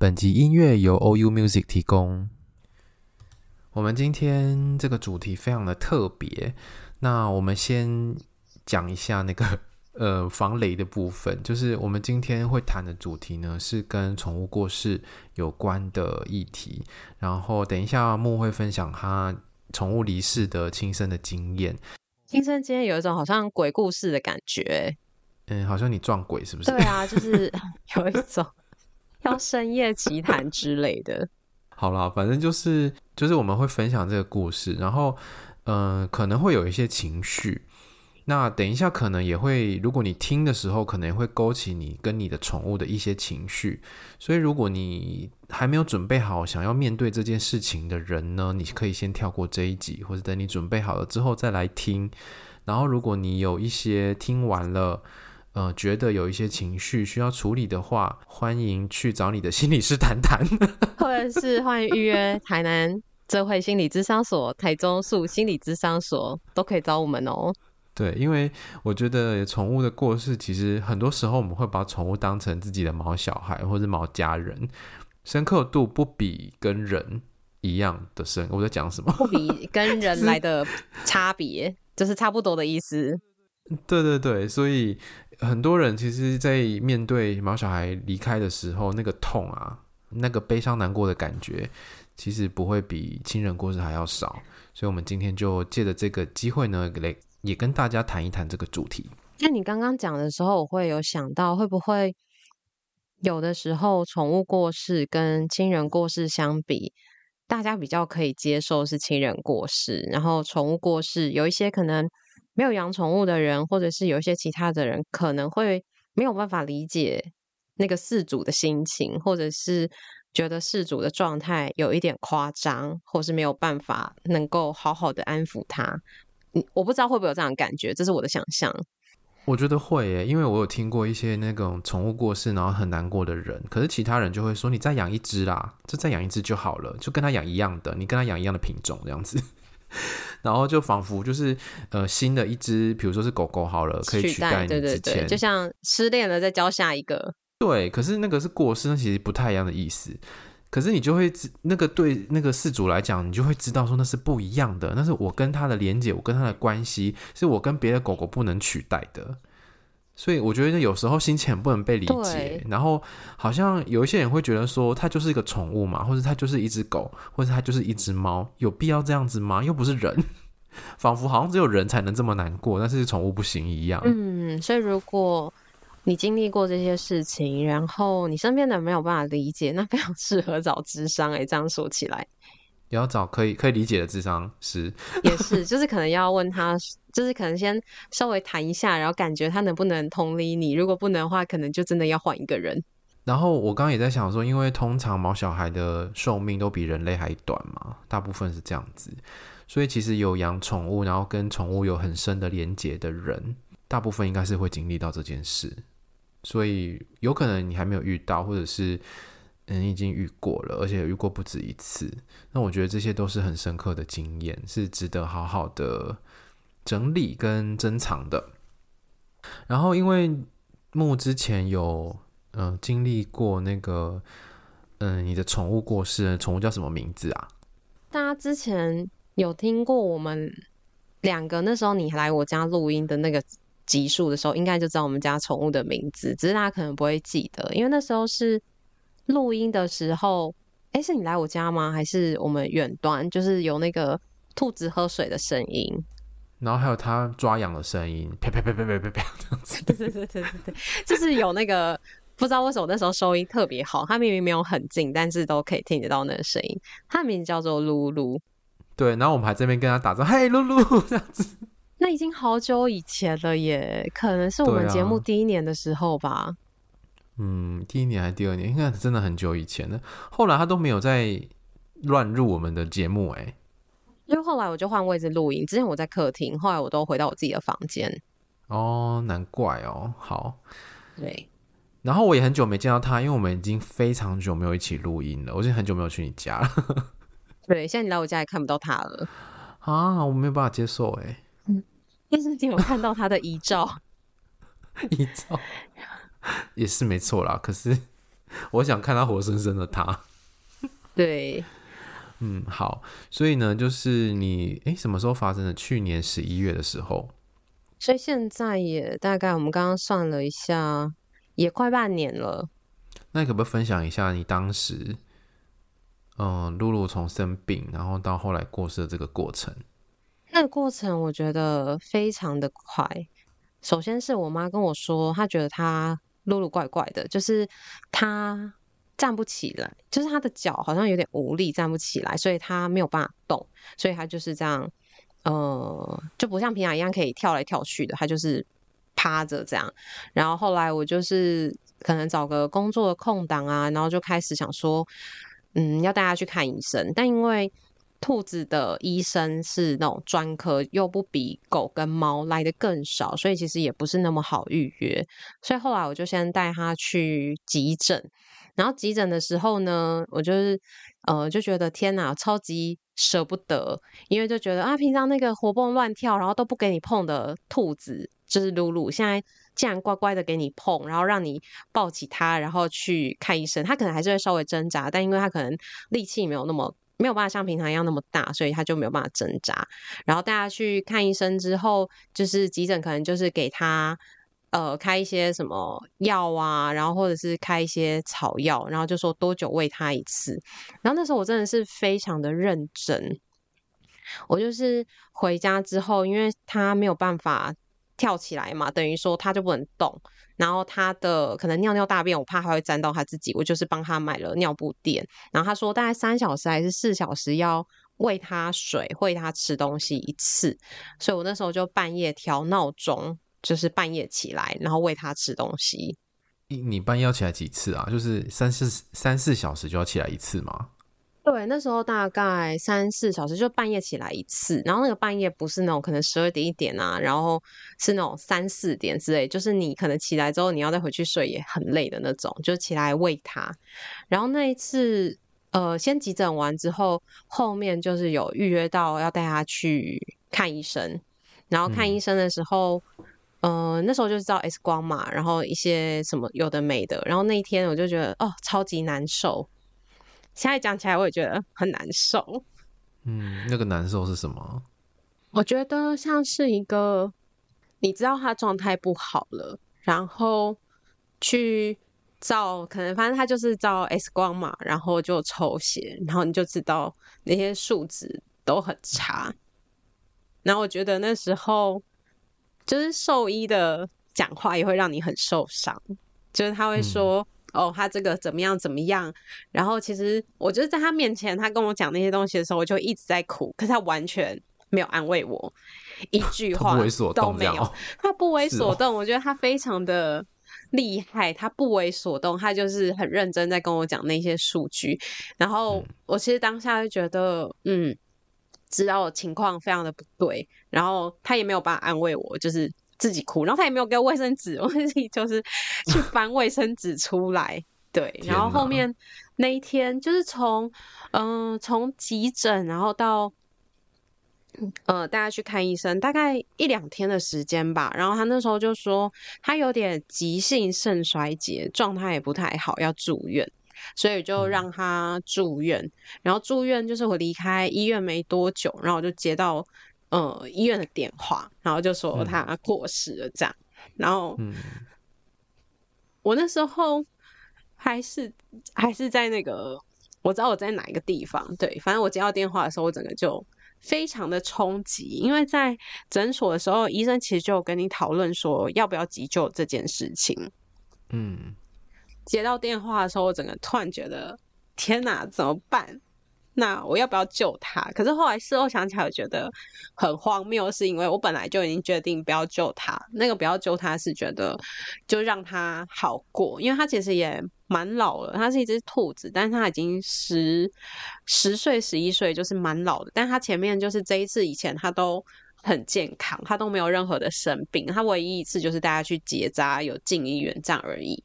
本集音乐由 OU Music 提供。我们今天这个主题非常的特别，那我们先讲一下那个 呃防雷的部分，就是我们今天会谈的主题呢是跟宠物过世有关的议题。然后等一下木会分享他宠物离世的亲身的经验，亲身经验有一种好像鬼故事的感觉。嗯，好像你撞鬼是不是？对啊，就是 有一种。要深夜奇谈之类的，好啦，反正就是就是我们会分享这个故事，然后嗯、可能会有一些情绪。那等一下可能也会，如果你听的时候，可能也会勾起你跟你的宠物的一些情绪。所以如果你还没有准备好想要面对这件事情的人呢，你可以先跳过这一集，或者等你准备好了之后再来听。然后如果你有一些听完了。呃，觉得有一些情绪需要处理的话，欢迎去找你的心理师谈谈，或者是欢迎预约台南智慧心理咨商所、台中树心理咨商所，都可以找我们哦。对，因为我觉得宠物的过世，其实很多时候我们会把宠物当成自己的毛小孩或者毛家人，深刻度不比跟人一样的深。我在讲什么？不比跟人来的差别，就是差不多的意思。对对对，所以。很多人其实，在面对毛小孩离开的时候，那个痛啊，那个悲伤难过的感觉，其实不会比亲人过世还要少。所以，我们今天就借着这个机会呢，来也跟大家谈一谈这个主题。那你刚刚讲的时候，我会有想到，会不会有的时候宠物过世跟亲人过世相比，大家比较可以接受是亲人过世，然后宠物过世有一些可能。没有养宠物的人，或者是有一些其他的人，可能会没有办法理解那个饲主的心情，或者是觉得饲主的状态有一点夸张，或是没有办法能够好好的安抚他。我不知道会不会有这样感觉，这是我的想象。我觉得会耶，因为我有听过一些那种宠物过世然后很难过的人，可是其他人就会说：“你再养一只啦，就再养一只就好了，就跟他养一样的，你跟他养一样的品种这样子。” 然后就仿佛就是呃新的一只，比如说是狗狗好了，可以取代你之前，对对对，就像失恋了再交下一个。对，可是那个是过失，那其实不太一样的意思。可是你就会知那个对那个事主来讲，你就会知道说那是不一样的，那是我跟他的连接，我跟他的关系，是我跟别的狗狗不能取代的。所以我觉得有时候心情很不能被理解，然后好像有一些人会觉得说，它就是一个宠物嘛，或者它就是一只狗，或者它就是一只猫，有必要这样子吗？又不是人，仿佛好像只有人才能这么难过，但是宠物不行一样。嗯，所以如果你经历过这些事情，然后你身边的人没有办法理解，那非常适合找智商。哎，这样说起来。也要找可以可以理解的智商师，也是，就是可能要问他，就是可能先稍微谈一下，然后感觉他能不能同理你。如果不能的话，可能就真的要换一个人。然后我刚刚也在想说，因为通常毛小孩的寿命都比人类还短嘛，大部分是这样子，所以其实有养宠物，然后跟宠物有很深的连结的人，大部分应该是会经历到这件事。所以有可能你还没有遇到，或者是。嗯，已经遇过了，而且遇过不止一次。那我觉得这些都是很深刻的经验，是值得好好的整理跟珍藏的。然后，因为木之前有嗯、经历过那个嗯你的宠物过世，宠物叫什么名字啊？大家之前有听过我们两个那时候你来我家录音的那个集数的时候，应该就知道我们家宠物的名字，只是大家可能不会记得，因为那时候是。录音的时候，哎，是你来我家吗？还是我们远端？就是有那个兔子喝水的声音，然后还有它抓痒的声音，啪啪啪啪啪啪啪这样子。对对对对对，就是有那个不知道为什么那时候收音特别好，它明明没有很近，但是都可以听得到那个声音。它的名字叫做露露。对，然后我们还这边跟他打招呼，嘿，露露 这样子。那已经好久以前了耶，可能是我们节目第一年的时候吧。嗯，第一年还是第二年，应该真的很久以前了。后来他都没有再乱入我们的节目哎、欸。因为后来我就换位置录音，之前我在客厅，后来我都回到我自己的房间。哦，难怪哦。好，对。然后我也很久没见到他，因为我们已经非常久没有一起录音了。我已经很久没有去你家了。对，现在你来我家也看不到他了。啊，我没有办法接受哎。嗯，但是你有看到他的遗照。遗照也是没错啦，可是 我想看他活生生的他。对。嗯，好，所以呢，就是你哎，什么时候发生的？去年十一月的时候，所以现在也大概我们刚刚算了一下，也快半年了。那你可不可以分享一下你当时，嗯，露露从生病，然后到后来过世的这个过程？那个过程我觉得非常的快。首先是我妈跟我说，她觉得她露露怪怪的，就是他。站不起来，就是他的脚好像有点无力，站不起来，所以他没有办法动，所以他就是这样，呃，就不像平常一样可以跳来跳去的，他就是趴着这样。然后后来我就是可能找个工作的空档啊，然后就开始想说，嗯，要带他去看医生，但因为兔子的医生是那种专科，又不比狗跟猫来得更少，所以其实也不是那么好预约。所以后来我就先带他去急诊。然后急诊的时候呢，我就是呃就觉得天哪，超级舍不得，因为就觉得啊，平常那个活蹦乱跳，然后都不给你碰的兔子，就是露露，现在竟然乖乖的给你碰，然后让你抱起它，然后去看医生。它可能还是会稍微挣扎，但因为它可能力气没有那么没有办法像平常一样那么大，所以他就没有办法挣扎。然后带它去看医生之后，就是急诊可能就是给他。呃，开一些什么药啊，然后或者是开一些草药，然后就说多久喂他一次。然后那时候我真的是非常的认真。我就是回家之后，因为他没有办法跳起来嘛，等于说他就不能动。然后他的可能尿尿大便，我怕他会沾到他自己，我就是帮他买了尿布垫。然后他说大概三小时还是四小时要喂他水，喂他吃东西一次。所以我那时候就半夜调闹钟。就是半夜起来，然后喂它吃东西。你你半夜要起来几次啊？就是三四三四小时就要起来一次吗？对，那时候大概三四小时就半夜起来一次。然后那个半夜不是那种可能十二点一点啊，然后是那种三四点之类，就是你可能起来之后你要再回去睡也很累的那种，就起来喂它。然后那一次，呃，先急诊完之后，后面就是有预约到要带它去看医生。然后看医生的时候。呃，那时候就是照 X 光嘛，然后一些什么有的没的，然后那一天我就觉得哦，超级难受。现在讲起来我也觉得很难受。嗯，那个难受是什么？我觉得像是一个，你知道他状态不好了，然后去照，可能反正他就是照 X 光嘛，然后就抽血，然后你就知道那些数值都很差。然后我觉得那时候。就是兽医的讲话也会让你很受伤，就是他会说、嗯、哦，他这个怎么样怎么样，然后其实我就是在他面前，他跟我讲那些东西的时候，我就一直在哭，可是他完全没有安慰我，一句话都没有，他不为所动。我觉得他非常的厉害，他不为所动，他就是很认真在跟我讲那些数据，然后我其实当下就觉得，嗯。知道情况非常的不对，然后他也没有办法安慰我，就是自己哭，然后他也没有给我卫生纸，我自己就是去 翻卫生纸出来。对，然后后面那一天就是从嗯从急诊，然后到呃大家去看医生，大概一两天的时间吧。然后他那时候就说他有点急性肾衰竭，状态也不太好，要住院。所以就让他住院，嗯、然后住院就是我离开医院没多久，然后我就接到呃医院的电话，然后就说他过世了这样，嗯、然后我那时候还是还是在那个我知道我在哪一个地方，对，反正我接到电话的时候，我整个就非常的冲击，因为在诊所的时候，医生其实就有跟你讨论说要不要急救这件事情，嗯。接到电话的时候，我整个突然觉得天哪，怎么办？那我要不要救他？可是后来事后想起来，我觉得很荒谬，是因为我本来就已经决定不要救他。那个不要救他是觉得就让他好过，因为他其实也蛮老了，他是一只兔子，但是他已经十十岁、十一岁，就是蛮老的。但他前面就是这一次以前他都。很健康，他都没有任何的生病，他唯一一次就是带他去结扎，有进医院这样而已。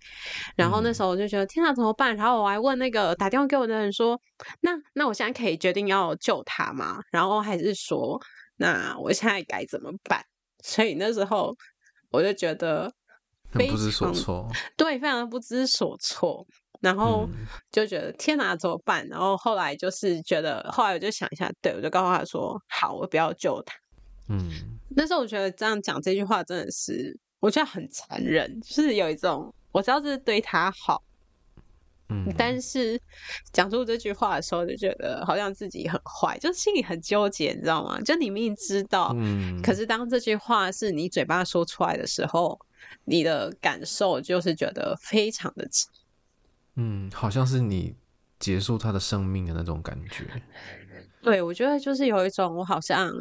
然后那时候我就觉得，嗯、天哪，怎么办？然后我还问那个打电话给我的人说，那那我现在可以决定要救他吗？然后还是说，那我现在该怎么办？所以那时候我就觉得非常，很不知所措，对，非常的不知所措。然后就觉得、嗯、天哪，怎么办？然后后来就是觉得，后来我就想一下，对，我就告诉他说，好，我不要救他。嗯，那时候我觉得这样讲这句话真的是，我觉得很残忍，就是有一种我知道这是对他好，嗯，但是讲出这句话的时候就觉得好像自己很坏，就心里很纠结，你知道吗？就你明明知道，嗯，可是当这句话是你嘴巴说出来的时候，你的感受就是觉得非常的，嗯，好像是你结束他的生命的那种感觉。对，我觉得就是有一种我好像。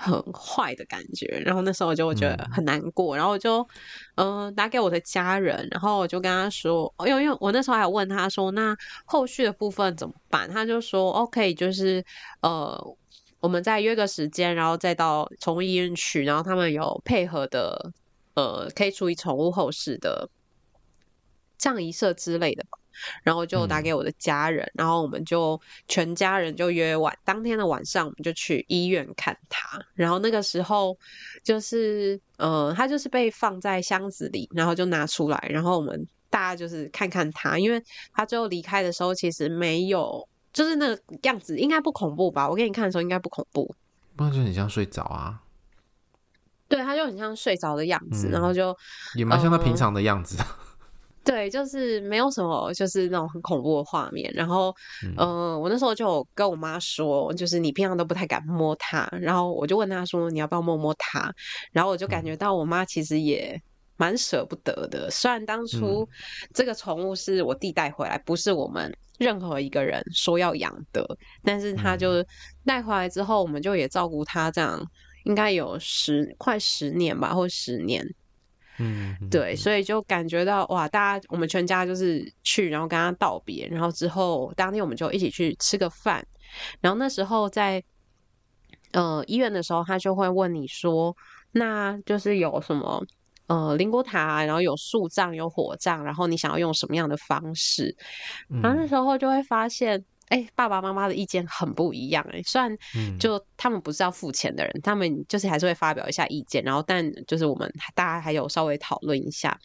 很坏的感觉，然后那时候我就我觉得很难过，嗯、然后我就嗯、呃、打给我的家人，然后我就跟他说，因为因为我那时候还问他说，那后续的部分怎么办？他就说 OK，就是呃我们再约个时间，然后再到宠物医院去，然后他们有配合的呃可以处理宠物后事的葬仪社之类的。然后就打给我的家人，嗯、然后我们就全家人就约晚当天的晚上，我们就去医院看他。然后那个时候就是，呃，他就是被放在箱子里，然后就拿出来，然后我们大家就是看看他，因为他最后离开的时候其实没有，就是那个样子应该不恐怖吧？我给你看的时候应该不恐怖，不然就很像睡着啊。对，他就很像睡着的样子，嗯、然后就也蛮像他平常的样子。呃对，就是没有什么，就是那种很恐怖的画面。然后，嗯、呃，我那时候就有跟我妈说，就是你平常都不太敢摸它。然后我就问她说，你要不要摸摸它？然后我就感觉到我妈其实也蛮舍不得的。虽然当初这个宠物是我弟带回来，不是我们任何一个人说要养的，但是他就带回来之后，我们就也照顾它，这样应该有十快十年吧，或十年。嗯，对，所以就感觉到哇，大家我们全家就是去，然后跟他道别，然后之后当天我们就一起去吃个饭，然后那时候在呃医院的时候，他就会问你说，那就是有什么呃灵骨塔，然后有树葬有火葬，然后你想要用什么样的方式，然后那时候就会发现。哎，爸爸妈妈的意见很不一样哎。虽然就他们不是要付钱的人，嗯、他们就是还是会发表一下意见，然后但就是我们大家还有稍微讨论一下。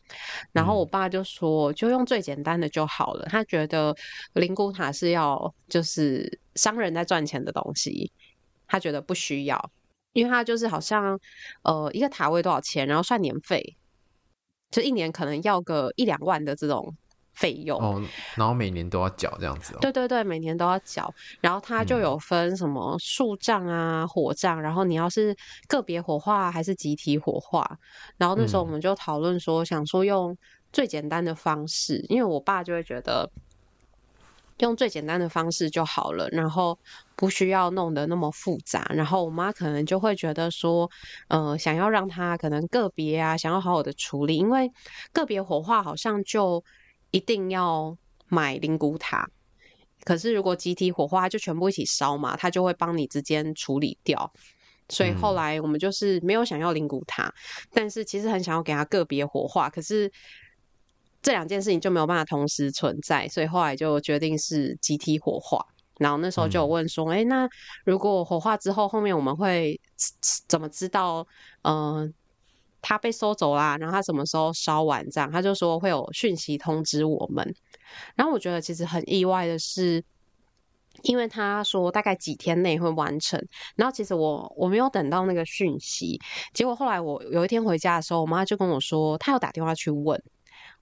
然后我爸就说，就用最简单的就好了。他觉得灵骨塔是要就是商人在赚钱的东西，他觉得不需要，因为他就是好像呃一个塔位多少钱，然后算年费，就一年可能要个一两万的这种。费用哦，然后每年都要缴这样子哦。对对对，每年都要缴。然后它就有分什么树葬啊、火葬，然后你要是个别火化还是集体火化。然后那时候我们就讨论说，想说用最简单的方式，因为我爸就会觉得用最简单的方式就好了，然后不需要弄得那么复杂。然后我妈可能就会觉得说，呃，想要让他可能个别啊，想要好好的处理，因为个别火化好像就。一定要买灵骨塔，可是如果集体火化就全部一起烧嘛，他就会帮你之间处理掉。所以后来我们就是没有想要灵骨塔，嗯、但是其实很想要给他个别火化，可是这两件事情就没有办法同时存在，所以后来就决定是集体火化。然后那时候就有问说，哎、嗯，那如果火化之后，后面我们会怎么知道？嗯、呃。他被收走啦，然后他什么时候烧完这样，他就说会有讯息通知我们。然后我觉得其实很意外的是，因为他说大概几天内会完成，然后其实我我没有等到那个讯息，结果后来我有一天回家的时候，我妈就跟我说，她有打电话去问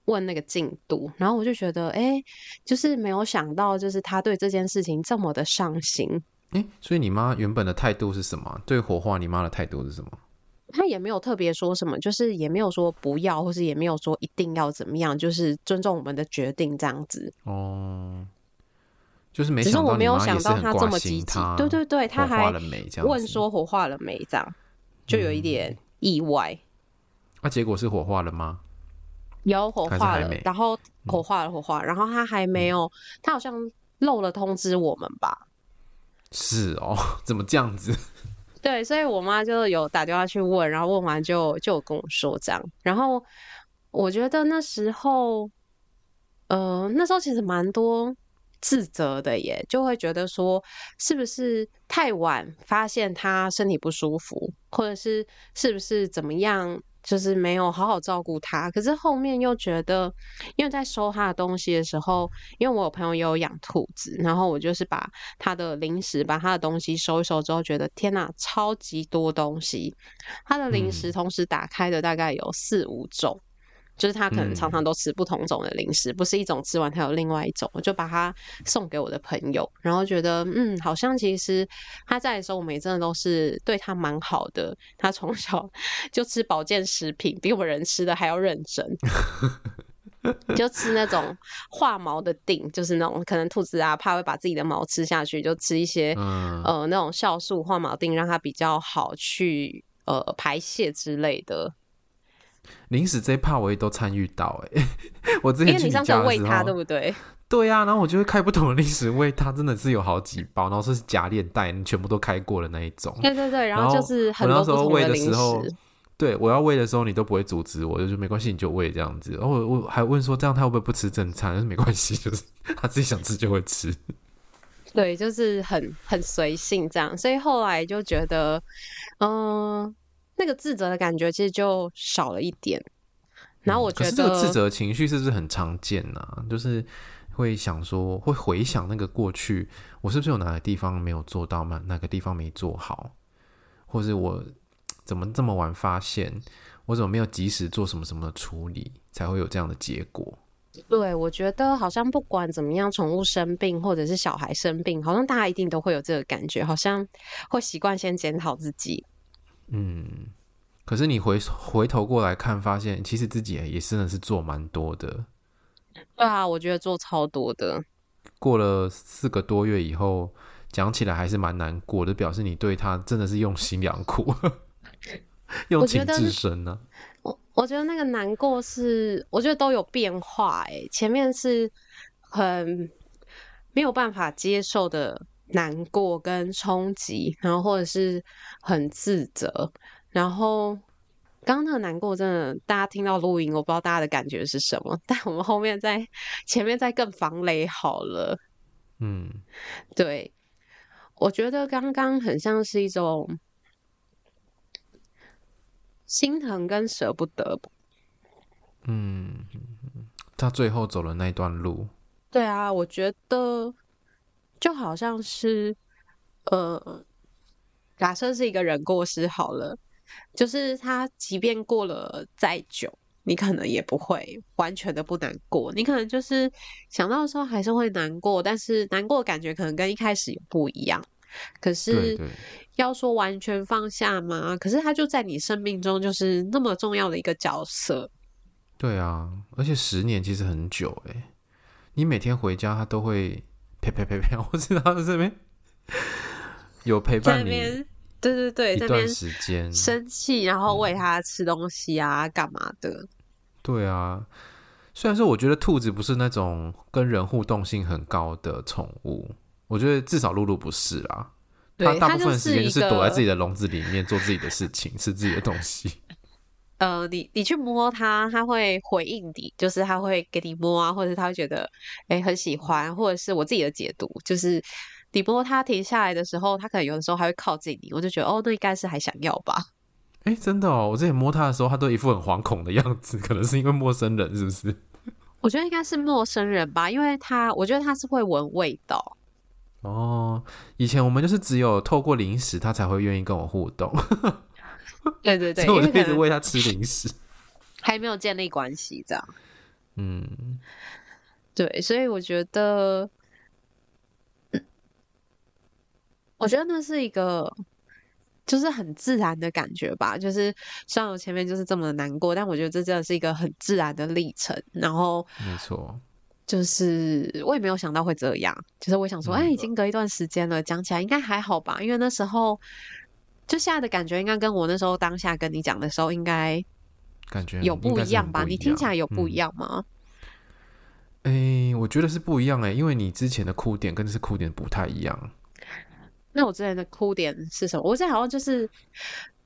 问那个进度，然后我就觉得，哎，就是没有想到，就是他对这件事情这么的上心。哎，所以你妈原本的态度是什么？对火化，你妈的态度是什么？他也没有特别说什么，就是也没有说不要，或是也没有说一定要怎么样，就是尊重我们的决定这样子。哦，就是没想到，没有想到他这么积极。对对对，他还问说火化了没，这样就有一点意外。那、嗯啊、结果是火化了吗？有火化了，然后火化了，火化，然后他还没有，嗯、他好像漏了通知我们吧？是哦，怎么这样子？对，所以我妈就有打电话去问，然后问完就就跟我说这样。然后我觉得那时候，呃，那时候其实蛮多自责的耶，就会觉得说是不是太晚发现他身体不舒服，或者是是不是怎么样？就是没有好好照顾它，可是后面又觉得，因为在收它的东西的时候，因为我有朋友也有养兔子，然后我就是把它的零食、把它的东西收一收之后，觉得天哪，超级多东西，它的零食同时打开的大概有四五种。就是他可能常常都吃不同种的零食，嗯、不是一种吃完，他有另外一种，我就把它送给我的朋友，然后觉得嗯，好像其实他在的时候，我们也真的都是对他蛮好的。他从小 就吃保健食品，比我们人吃的还要认真，就吃那种化毛的锭，就是那种可能兔子啊怕会把自己的毛吃下去，就吃一些、嗯、呃那种酵素化毛锭，让它比较好去呃排泄之类的。零食这一趴我也都参与到哎、欸，我之前去你家的时候，喂他对不对？对呀、啊，然后我就会开不同的零食喂它，真的是有好几包，然后是夹链袋，你全部都开过的那一种。对对对，然后就是很多时候喂的时候。对，我要喂的时候，你都不会阻止我，就是没关系，你就喂这样子。然后我我还问说，这样他会不会不吃正餐？但是没关系，就是 他自己想吃就会吃。对，就是很很随性这样，所以后来就觉得，嗯、呃。那个自责的感觉其实就少了一点，然后我觉得、嗯、这个自责情绪是不是很常见呢、啊？就是会想说，会回想那个过去，我是不是有哪个地方没有做到吗？哪个地方没做好，或是我怎么这么晚发现，我怎么没有及时做什么什么的处理，才会有这样的结果？对，我觉得好像不管怎么样，宠物生病或者是小孩生病，好像大家一定都会有这个感觉，好像会习惯先检讨自己。嗯，可是你回回头过来看，发现其实自己也真的是做蛮多的。对啊，我觉得做超多的。过了四个多月以后，讲起来还是蛮难过的，表示你对他真的是用心良苦，用情至深呢、啊。我我觉得那个难过是，我觉得都有变化。哎，前面是很没有办法接受的。难过跟冲击，然后或者是很自责，然后刚刚那个难过真的，大家听到录音，我不知道大家的感觉是什么，但我们后面在前面再更防雷好了。嗯，对，我觉得刚刚很像是一种心疼跟舍不得。嗯，他最后走了那段路。对啊，我觉得。就好像是，呃，假设是一个人过世好了，就是他即便过了再久，你可能也不会完全的不难过，你可能就是想到的时候还是会难过，但是难过的感觉可能跟一开始也不一样。可是要说完全放下吗？可是他就在你生命中就是那么重要的一个角色。对啊，而且十年其实很久诶，你每天回家他都会。呸呸呸呸！我知道他这边 有陪伴你，对对对，一段时间生气，然后喂它吃东西啊，干、嗯、嘛的？对啊，虽然说我觉得兔子不是那种跟人互动性很高的宠物，我觉得至少露露不是啦。它大部分时间就是躲在自己的笼子里面做自己的事情，吃自己的东西。呃，你你去摸它，它会回应你，就是它会给你摸啊，或者它会觉得哎、欸、很喜欢，或者是我自己的解读，就是你摸它停下来的时候，它可能有的时候还会靠近你，我就觉得哦，那应该是还想要吧。哎、欸，真的哦，我之前摸它的时候，它都一副很惶恐的样子，可能是因为陌生人，是不是？我觉得应该是陌生人吧，因为它，我觉得它是会闻味道。哦，以前我们就是只有透过零食，它才会愿意跟我互动。对对对，所以我就一直喂他吃零食，还没有建立关系，这样。嗯，对，所以我觉得，我觉得那是一个，就是很自然的感觉吧。就是虽然我前面就是这么的难过，但我觉得这真的是一个很自然的历程。然后，没错，就是我也没有想到会这样，就是我想说，哎、嗯，已经隔一段时间了，讲起来应该还好吧？因为那时候就现在的感觉，应该跟我那时候当下跟你讲的时候，应该感觉有不一样吧？样你听起来有不一样吗？哎、嗯欸，我觉得是不一样哎、欸，因为你之前的哭点跟这次哭点不太一样。那我之前的哭点是什么？我之前好像就是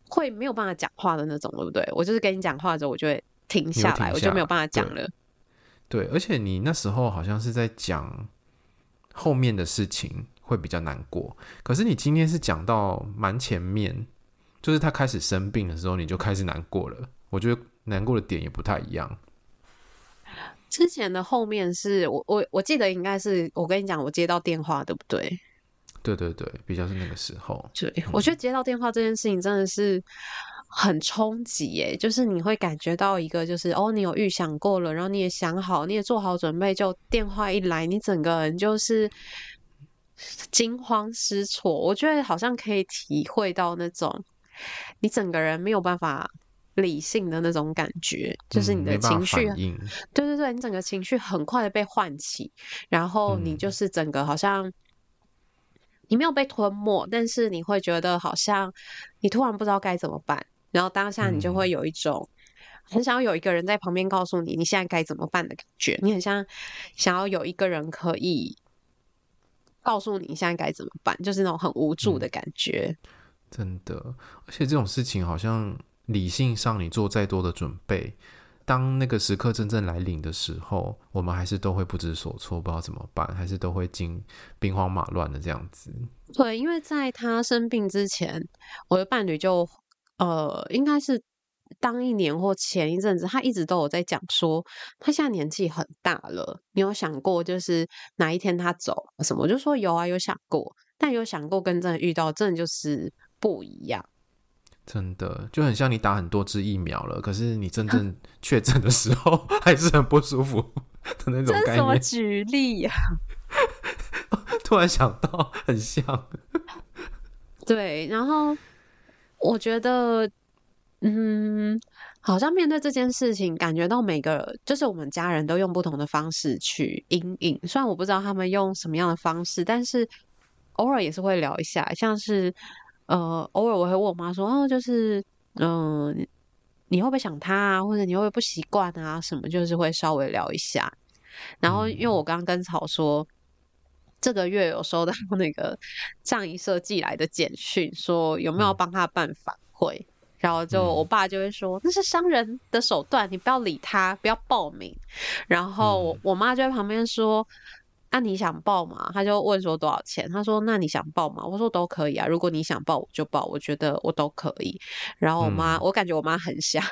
会没有办法讲话的那种，对不对？我就是跟你讲话的时候，我就会停下来，下我就没有办法讲了。对，而且你那时候好像是在讲后面的事情会比较难过，可是你今天是讲到蛮前面，就是他开始生病的时候，你就开始难过了。我觉得难过的点也不太一样。之前的后面是我我我记得应该是我跟你讲，我接到电话，对不对？对对对，比较是那个时候。对，嗯、我觉得接到电话这件事情真的是。很冲击耶，就是你会感觉到一个，就是哦，你有预想过了，然后你也想好，你也做好准备，就电话一来，你整个人就是惊慌失措。我觉得好像可以体会到那种你整个人没有办法理性的那种感觉，就是你的情绪，嗯、对对对，你整个情绪很快的被唤起，然后你就是整个好像你没有被吞没，但是你会觉得好像你突然不知道该怎么办。然后当下你就会有一种很想要有一个人在旁边告诉你你现在该怎么办的感觉，你很像想要有一个人可以告诉你现在该怎么办，就是那种很无助的感觉。嗯，真的，而且这种事情好像理性上你做再多的准备，当那个时刻真正来临的时候，我们还是都会不知所措，不知道怎么办，还是都会惊兵荒马乱的这样子。对，因为在他生病之前，我的伴侣就。呃，应该是当一年或前一阵子，他一直都有在讲说，他现在年纪很大了。你有想过，就是哪一天他走什么？我就说有啊，有想过，但有想过跟真的遇到，真的就是不一样。真的就很像你打很多支疫苗了，可是你真 正确诊的时候 还是很不舒服的那种概念。这什么举例呀？突然想到，很像。对，然后。我觉得，嗯，好像面对这件事情，感觉到每个就是我们家人都用不同的方式去阴影。虽然我不知道他们用什么样的方式，但是偶尔也是会聊一下。像是，呃，偶尔我会问我妈说：“哦，就是，嗯、呃，你会不会想他啊？或者你会不会不习惯啊？什么？”就是会稍微聊一下。然后，因为我刚刚跟草说。这个月有收到那个 葬仪社寄来的简讯，说有没有帮他办反馈，嗯、然后就我爸就会说、嗯、那是商人的手段，你不要理他，不要报名。然后我、妈就在旁边说：“那、啊、你想报吗？”他就问说多少钱？他说：“那你想报吗？”我说：“都可以啊，如果你想报我就报，我觉得我都可以。”然后我妈，嗯、我感觉我妈很想。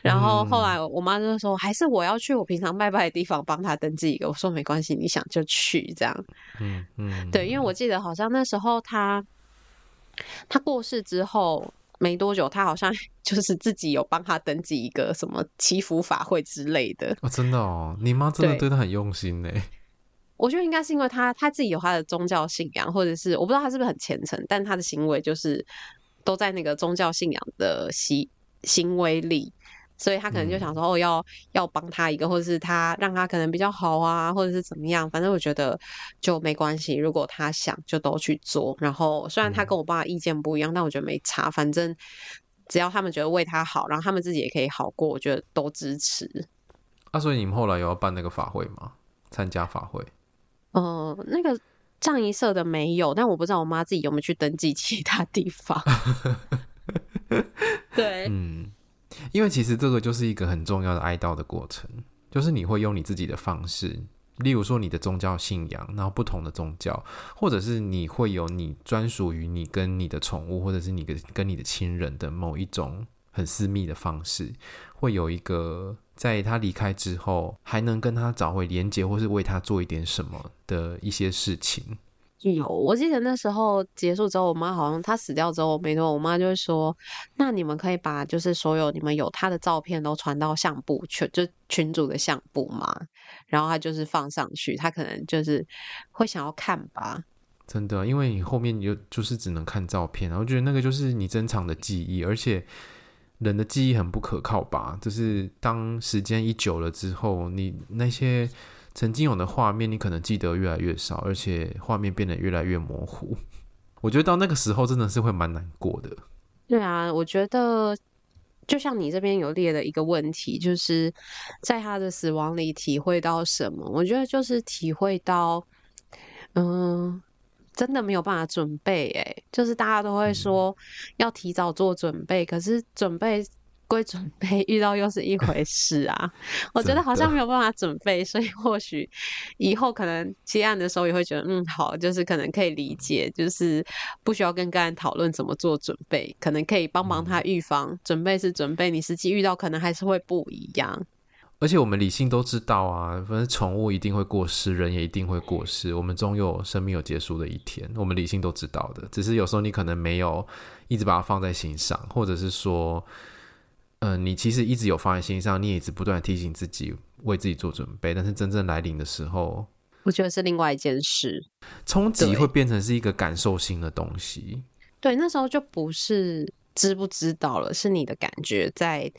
然后后来我妈就说，还是我要去我平常拜拜的地方帮他登记一个。我说没关系，你想就去这样。嗯嗯，对，因为我记得好像那时候他他过世之后没多久，他好像 就是自己有帮他登记一个什么祈福法会之类的。哦，真的哦，你妈真的对他很用心呢。我觉得应该是因为他他自己有他的宗教信仰，或者是我不知道他是不是很虔诚，但他的行为就是都在那个宗教信仰的行。行为力，所以他可能就想说，哦，要要帮他一个，或者是他让他可能比较好啊，或者是怎么样，反正我觉得就没关系。如果他想，就都去做。然后虽然他跟我爸意见不一样，但我觉得没差，反正只要他们觉得为他好，然后他们自己也可以好过，我觉得都支持。啊，所以你们后来有要办那个法会吗？参加法会？呃，那个藏仪社的没有，但我不知道我妈自己有没有去登记其他地方。对，嗯，因为其实这个就是一个很重要的哀悼的过程，就是你会用你自己的方式，例如说你的宗教信仰，然后不同的宗教，或者是你会有你专属于你跟你的宠物，或者是你跟跟你的亲人的某一种很私密的方式，会有一个在他离开之后还能跟他找回连接，或是为他做一点什么的一些事情。有，我记得那时候结束之后，我妈好像她死掉之后没多久，我妈就会说：“那你们可以把就是所有你们有她的照片都传到相簿群，就群主的相簿嘛。”然后她就是放上去，她可能就是会想要看吧。真的，因为你后面你就就是只能看照片，然后我觉得那个就是你珍藏的记忆，而且人的记忆很不可靠吧？就是当时间一久了之后，你那些。曾经有的画面，你可能记得越来越少，而且画面变得越来越模糊。我觉得到那个时候真的是会蛮难过的。对啊，我觉得就像你这边有列的一个问题，就是在他的死亡里体会到什么？我觉得就是体会到，嗯，真的没有办法准备。哎，就是大家都会说要提早做准备，嗯、可是准备。归准备，遇到又是一回事啊！我觉得好像没有办法准备，所以或许以后可能接案的时候也会觉得，嗯，好，就是可能可以理解，就是不需要跟个案讨论怎么做准备，可能可以帮忙他预防。嗯、准备是准备，你实际遇到可能还是会不一样。而且我们理性都知道啊，反正宠物一定会过世，人也一定会过世，我们终有生命有结束的一天，我们理性都知道的。只是有时候你可能没有一直把它放在心上，或者是说。嗯、呃，你其实一直有放在心上，你也一直不断提醒自己，为自己做准备。但是真正来临的时候，我觉得是另外一件事，冲击会变成是一个感受性的东西。对，那时候就不是知不知道了，是你的感觉在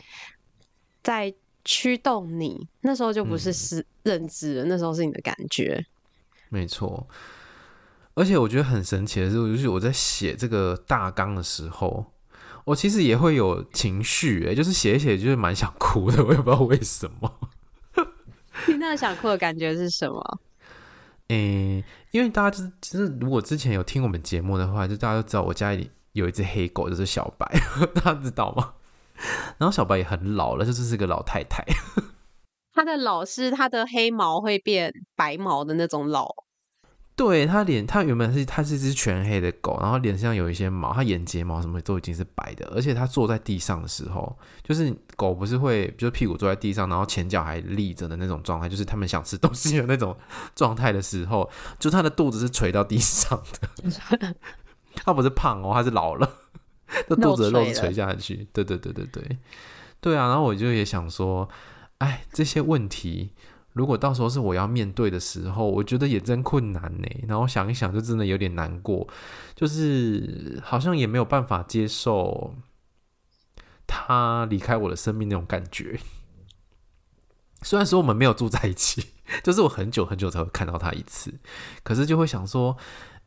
在驱动你。那时候就不是是认知了，嗯、那时候是你的感觉。没错，而且我觉得很神奇的是，就是我在写这个大纲的时候。我其实也会有情绪，哎，就是写一写，就是蛮想哭的，我也不知道为什么。你那个想哭的感觉是什么？诶，因为大家就是，其实如果之前有听我们节目的话，就大家都知道我家里有一只黑狗，就是小白，大家知道吗？然后小白也很老了，就是是个老太太。它的老是它的黑毛会变白毛的那种老。对，他脸，他原本是他是一只全黑的狗，然后脸上有一些毛，他眼睫毛什么都已经是白的，而且他坐在地上的时候，就是狗不是会，就是屁股坐在地上，然后前脚还立着的那种状态，就是他们想吃东西的那种状态的时候，就他的肚子是垂到地上的。他不是胖哦，他是老了，这肚子的肉是垂下去。对对对对对，对啊，然后我就也想说，哎，这些问题。如果到时候是我要面对的时候，我觉得也真困难呢。然后想一想，就真的有点难过，就是好像也没有办法接受他离开我的生命那种感觉。虽然说我们没有住在一起，就是我很久很久才会看到他一次，可是就会想说，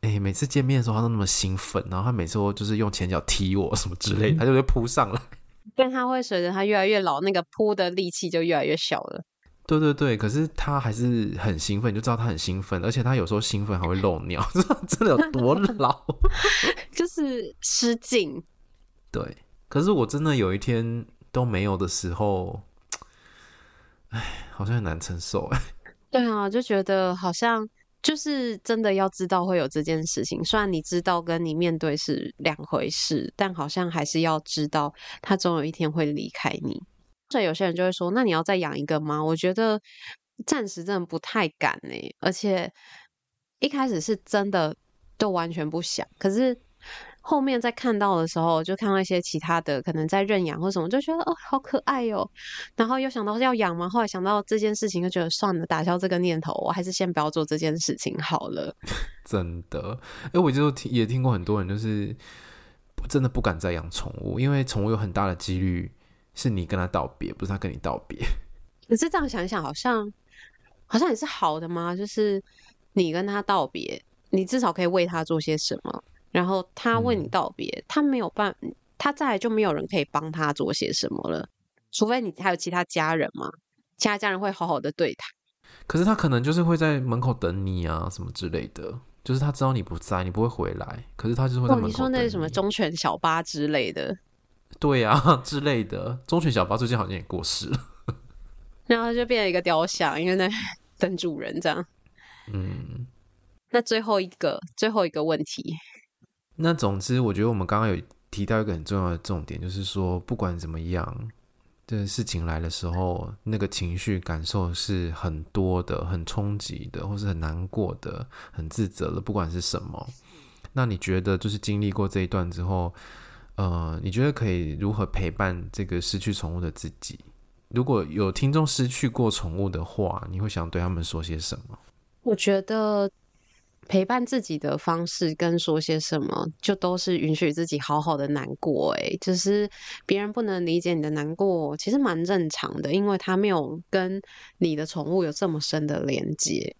哎，每次见面的时候他都那么兴奋，然后他每次都就是用前脚踢我什么之类，他就会扑上来。但他会随着他越来越老，那个扑的力气就越来越小了。对对对，可是他还是很兴奋，你就知道他很兴奋，而且他有时候兴奋还会漏尿，真的有多老？就是失禁。对，可是我真的有一天都没有的时候，哎，好像很难承受哎。对啊，就觉得好像就是真的要知道会有这件事情，虽然你知道跟你面对是两回事，但好像还是要知道他总有一天会离开你。所以有些人就会说：“那你要再养一个吗？”我觉得暂时真的不太敢呢。而且一开始是真的都完全不想，可是后面在看到的时候，就看到一些其他的可能在认养或什么，就觉得哦，好可爱哟。然后又想到要养吗？后来想到这件事情，就觉得算了，打消这个念头，我还是先不要做这件事情好了。真的，哎，我就听也听过很多人，就是真的不敢再养宠物，因为宠物有很大的几率。是你跟他道别，不是他跟你道别。可是这样想想，好像好像也是好的吗？就是你跟他道别，你至少可以为他做些什么。然后他为你道别，嗯、他没有办，他再来就没有人可以帮他做些什么了。除非你还有其他家人嘛，其他家人会好好的对他。可是他可能就是会在门口等你啊，什么之类的。就是他知道你不在，你不会回来，可是他就是会在门口等你说那是什么忠犬小八之类的？对啊，之类的。忠犬小八最近好像也过世了，然后就变成一个雕像，因为那 等主人这样。嗯，那最后一个最后一个问题，那总之我觉得我们刚刚有提到一个很重要的重点，就是说不管怎么样，这事情来的时候，那个情绪感受是很多的，很冲击的，或是很难过的，很自责的，不管是什么。那你觉得就是经历过这一段之后？呃，你觉得可以如何陪伴这个失去宠物的自己？如果有听众失去过宠物的话，你会想对他们说些什么？我觉得陪伴自己的方式跟说些什么，就都是允许自己好好的难过。诶，就是别人不能理解你的难过，其实蛮正常的，因为他没有跟你的宠物有这么深的连接。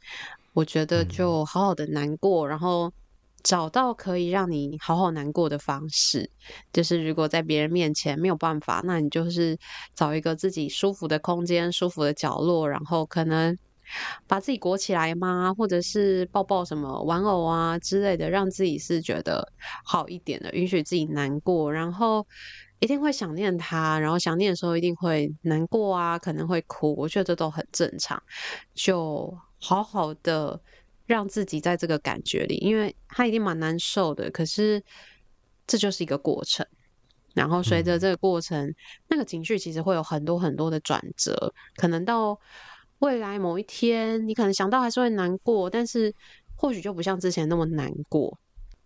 我觉得就好好的难过，然后找到可以让你好好难过的方式。就是如果在别人面前没有办法，那你就是找一个自己舒服的空间、舒服的角落，然后可能。把自己裹起来吗？或者是抱抱什么玩偶啊之类的，让自己是觉得好一点的，允许自己难过，然后一定会想念他，然后想念的时候一定会难过啊，可能会哭，我觉得这都很正常，就好好的让自己在这个感觉里，因为他一定蛮难受的，可是这就是一个过程，然后随着这个过程，嗯、那个情绪其实会有很多很多的转折，可能到。未来某一天，你可能想到还是会难过，但是或许就不像之前那么难过。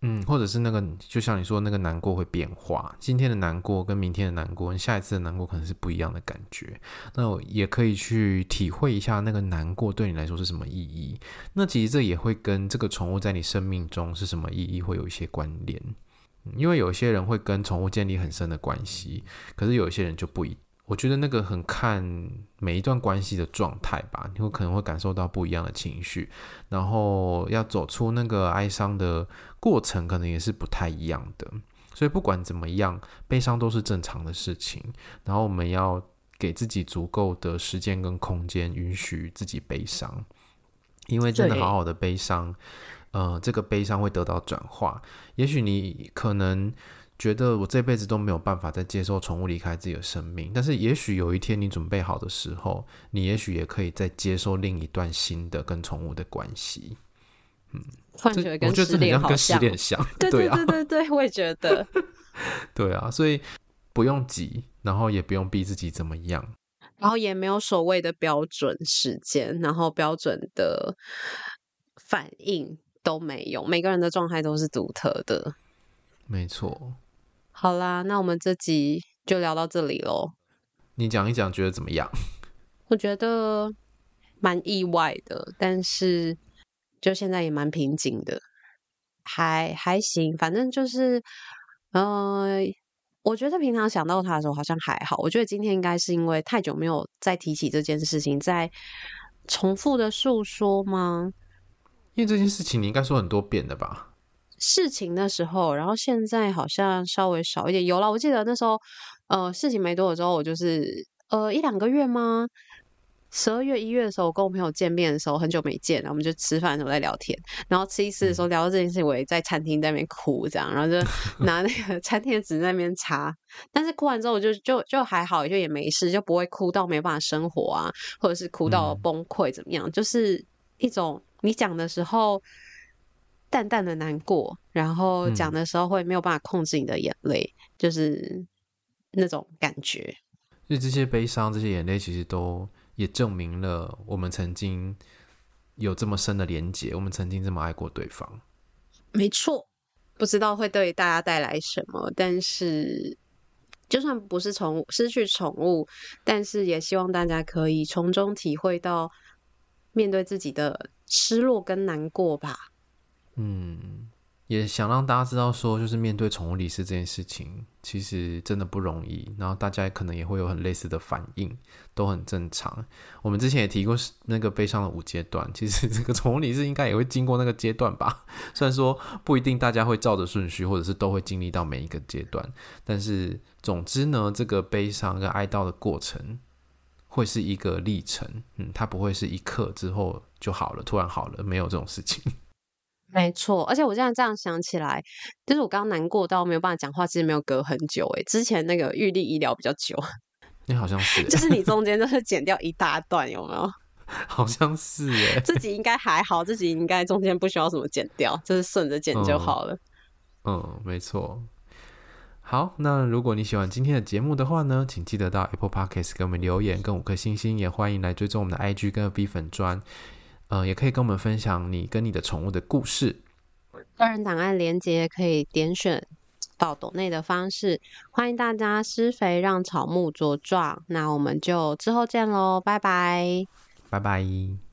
嗯，或者是那个，就像你说，那个难过会变化。今天的难过跟明天的难过，跟下一次的难过可能是不一样的感觉。那也可以去体会一下那个难过对你来说是什么意义。那其实这也会跟这个宠物在你生命中是什么意义会有一些关联。因为有些人会跟宠物建立很深的关系，可是有些人就不一。我觉得那个很看每一段关系的状态吧，你会可能会感受到不一样的情绪，然后要走出那个哀伤的过程，可能也是不太一样的。所以不管怎么样，悲伤都是正常的事情。然后我们要给自己足够的时间跟空间，允许自己悲伤，因为真的好好的悲伤，呃，这个悲伤会得到转化。也许你可能。觉得我这辈子都没有办法再接受宠物离开自己的生命，但是也许有一天你准备好的时候，你也许也可以再接受另一段新的跟宠物的关系。嗯，幻觉得跟失恋好像，跟失恋像，对对对对对，我也觉得。对啊，所以不用急，然后也不用逼自己怎么样，然后也没有所谓的标准时间，然后标准的反应都没有，每个人的状态都是独特的。没错。好啦，那我们这集就聊到这里喽。你讲一讲，觉得怎么样？我觉得蛮意外的，但是就现在也蛮平静的，还还行。反正就是，呃，我觉得平常想到他的时候好像还好。我觉得今天应该是因为太久没有再提起这件事情，在重复的诉说吗？因为这件事情你应该说很多遍的吧。事情的时候，然后现在好像稍微少一点。有了，我记得那时候，呃，事情没多的时候，我就是呃一两个月吗？十二月、一月的时候，我跟我朋友见面的时候，很久没见了，我们就吃饭的时候在聊天，然后吃一次的时候聊到这件事情，我也在餐厅在那边哭，这样，然后就 拿那个餐厅的纸在那边擦。但是哭完之后，我就就就还好，就也没事，就不会哭到没办法生活啊，或者是哭到崩溃怎么样，嗯、就是一种你讲的时候。淡淡的难过，然后讲的时候会没有办法控制你的眼泪，嗯、就是那种感觉。所以这些悲伤、这些眼泪，其实都也证明了我们曾经有这么深的连结，我们曾经这么爱过对方。没错，不知道会对大家带来什么，但是就算不是宠物失去宠物，但是也希望大家可以从中体会到面对自己的失落跟难过吧。嗯，也想让大家知道说，就是面对宠物离世这件事情，其实真的不容易。然后大家可能也会有很类似的反应，都很正常。我们之前也提过那个悲伤的五阶段，其实这个宠物离世应该也会经过那个阶段吧。虽然说不一定大家会照着顺序，或者是都会经历到每一个阶段，但是总之呢，这个悲伤跟哀悼的过程会是一个历程。嗯，它不会是一刻之后就好了，突然好了，没有这种事情。没错，而且我现在这样想起来，就是我刚刚难过到没有办法讲话，其实没有隔很久诶。之前那个预立医疗比较久，你好像是，就是你中间就是剪掉一大段，有没有？好像是诶，自己应该还好，自己应该中间不需要什么剪掉，就是顺着剪就好了。嗯，嗯，没错。好，那如果你喜欢今天的节目的话呢，请记得到 Apple Podcast 给我们留言跟五颗星星，也欢迎来追踪我们的 IG 跟 FB 粉专。呃，也可以跟我们分享你跟你的宠物的故事。个人档案连接可以点选到抖内的方式，欢迎大家施肥让草木茁壮。那我们就之后见喽，拜拜，拜拜。